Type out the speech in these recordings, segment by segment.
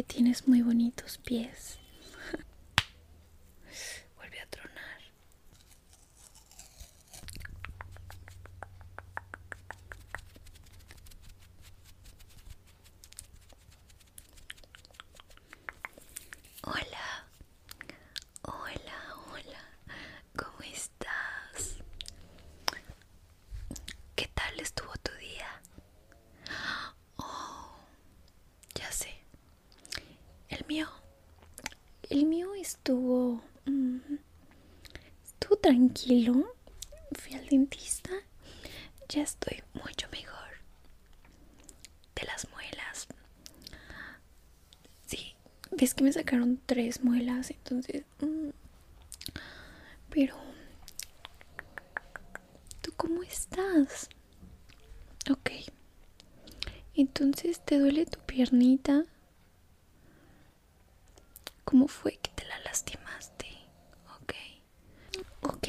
Tienes muy bonitos pies. Vuelve a tronar. Hola, hola, hola, ¿cómo estás? ¿Qué tal estuvo tu día? Oh, ya sé. El mío, el mío estuvo, mm, estuvo tranquilo. Fui al dentista, ya estoy mucho mejor. De las muelas, Sí, ves que me sacaron tres muelas, entonces... mm, pero... ¿Tú cómo estás? Ok. Entonces, ¿te duele tu piernita? ¿Cómo fue que lastimaste? Ok. Ok,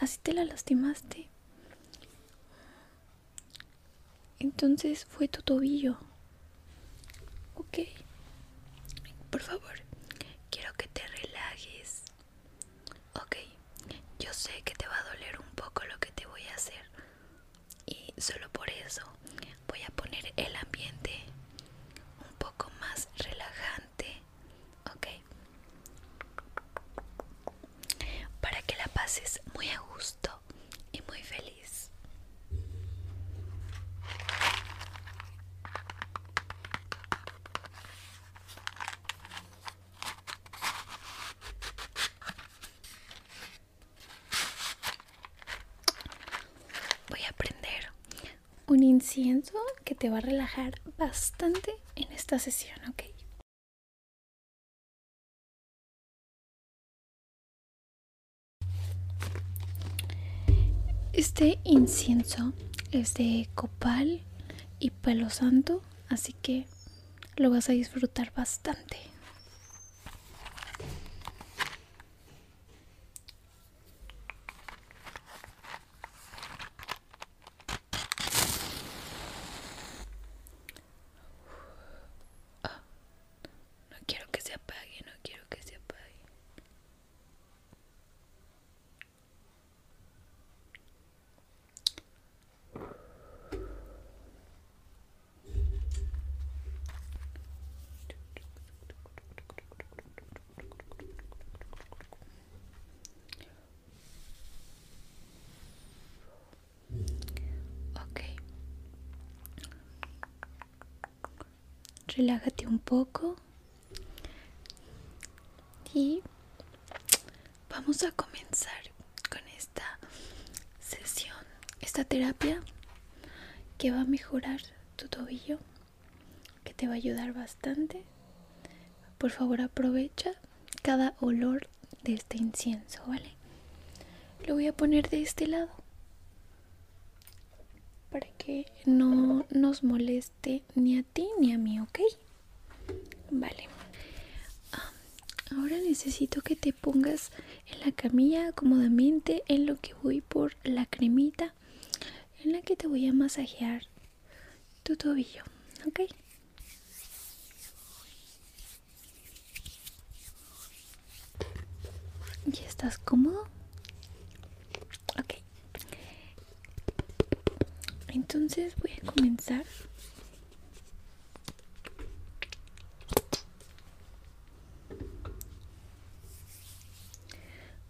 así te la lastimaste. Entonces fue tu tobillo. Ok. Por favor, quiero que te relajes. Ok, yo sé que te va a doler un poco lo que te voy a hacer. Y solo por eso voy a poner el ambiente un poco más relajante. Ok. Para que la pases muy a gusto y muy feliz. Voy a prender un incienso que te va a relajar bastante en esta sesión, ¿ok? Este incienso es de copal y pelo santo, así que lo vas a disfrutar bastante. No quiero que se apague, no quiero que se apague. Ok. Relájate un poco. Y vamos a comenzar con esta sesión, esta terapia que va a mejorar tu tobillo, que te va a ayudar bastante. Por favor aprovecha cada olor de este incienso, ¿vale? Lo voy a poner de este lado para que no nos moleste ni a ti ni a mí, ¿ok? Vale. Ah, ahora necesito que te pongas en la camilla cómodamente en lo que voy por la cremita en la que te voy a masajear tu tobillo, ¿ok? ¿Ya estás cómodo? Ok. Entonces voy a comenzar.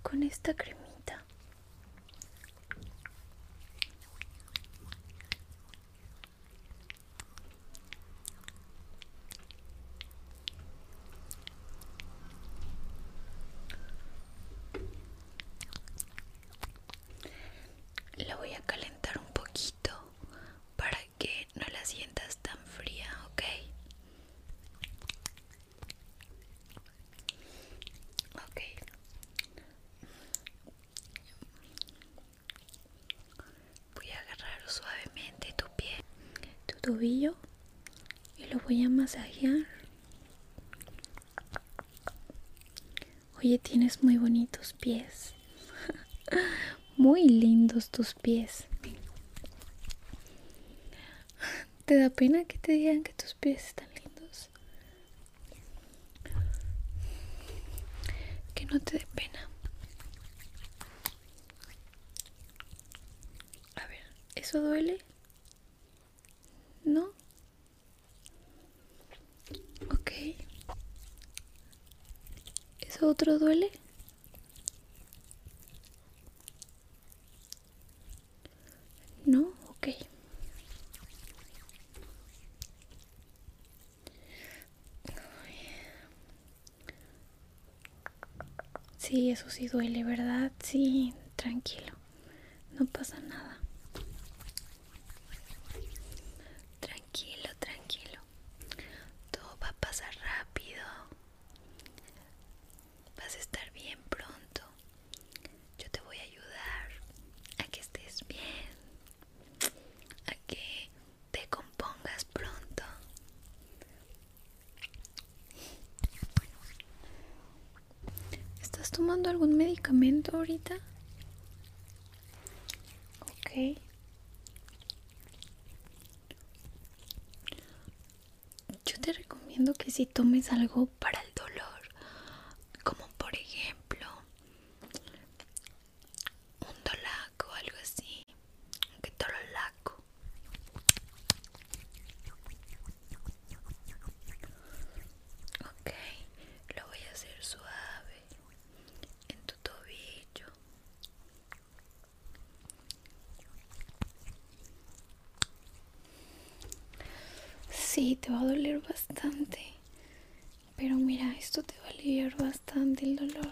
Con esta cremita. y lo voy a masajear. Oye, tienes muy bonitos pies. muy lindos tus pies. ¿Te da pena que te digan que tus pies están lindos? Que no te dé pena. A ver, ¿eso duele? ¿No? Ok. ¿Eso otro duele? No, ok. Sí, eso sí duele, ¿verdad? Sí, tranquilo. No pasa nada. tomando algún medicamento ahorita? Ok. Yo te recomiendo que si tomes algo para Sí, te va a doler bastante. Pero mira, esto te va a aliviar bastante el dolor.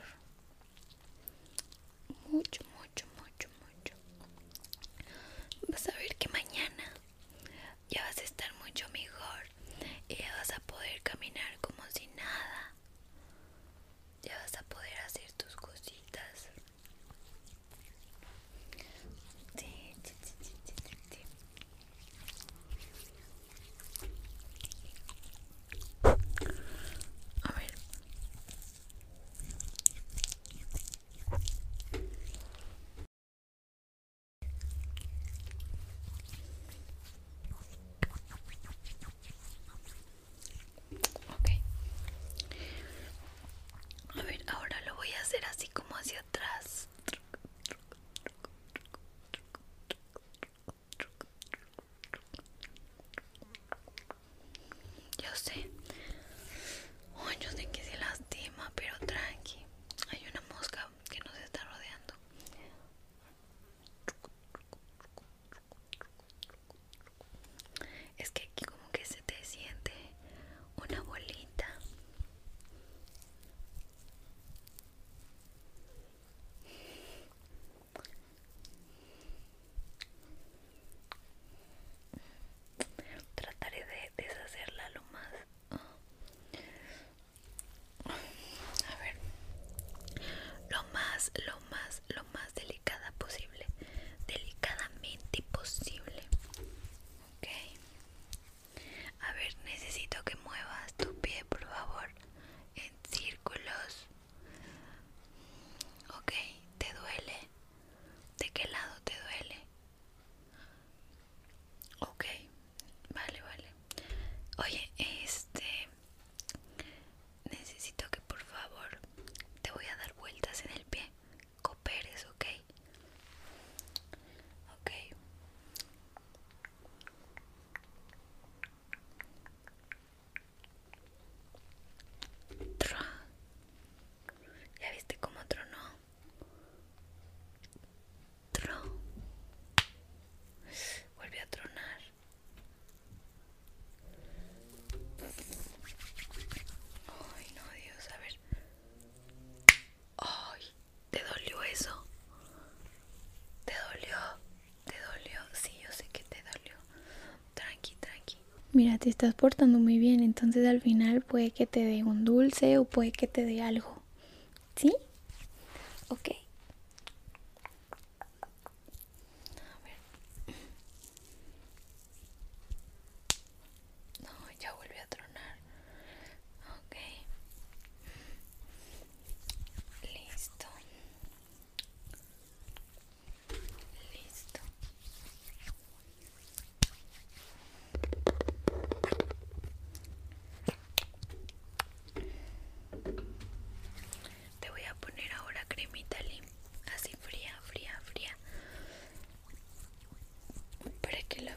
mira, te estás portando muy bien, entonces al final puede que te dé un dulce o puede que te dé algo.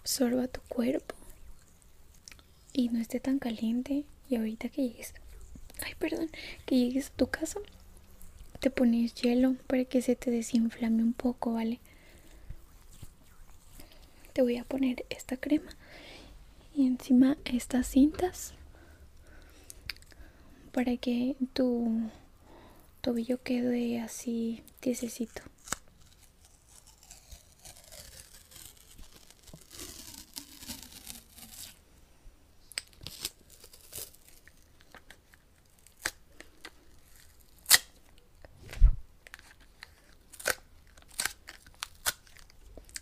Absorba tu cuerpo y no esté tan caliente. Y ahorita que llegues, ay, perdón, que llegues a tu casa, te pones hielo para que se te desinflame un poco, ¿vale? Te voy a poner esta crema y encima estas cintas para que tu tobillo quede así tiesecito.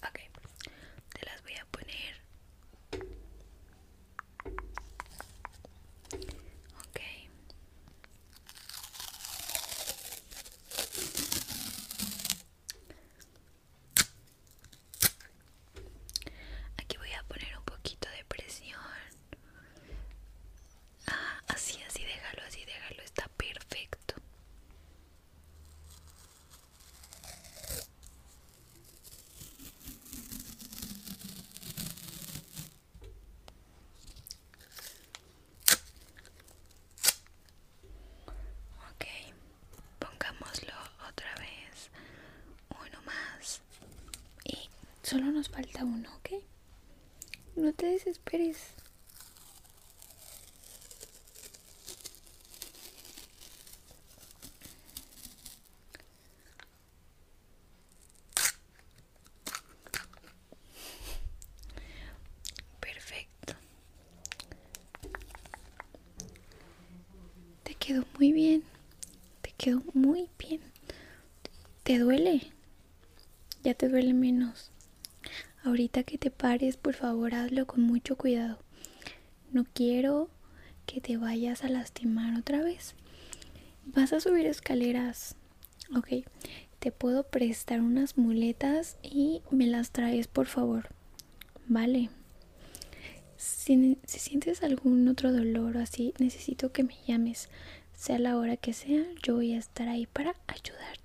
Ok, te las voy a poner. Ok. Aquí voy a poner un poquito de presión. Ah, así, así, déjalo, así, déjalo. Está perfecto. Ok, pongámoslo otra vez. Uno más. Y solo nos falta uno, ¿ok? No te desesperes. Perfecto. Te quedó muy bien. Te quedó muy bien. ¿Te duele? Ya te duele menos. Ahorita que te pares, por favor, hazlo con mucho cuidado. No quiero que te vayas a lastimar otra vez. Vas a subir escaleras. Ok, te puedo prestar unas muletas y me las traes, por favor. Vale. Si, si sientes algún otro dolor o así, necesito que me llames. Sea la hora que sea, yo voy a estar ahí para ayudarte.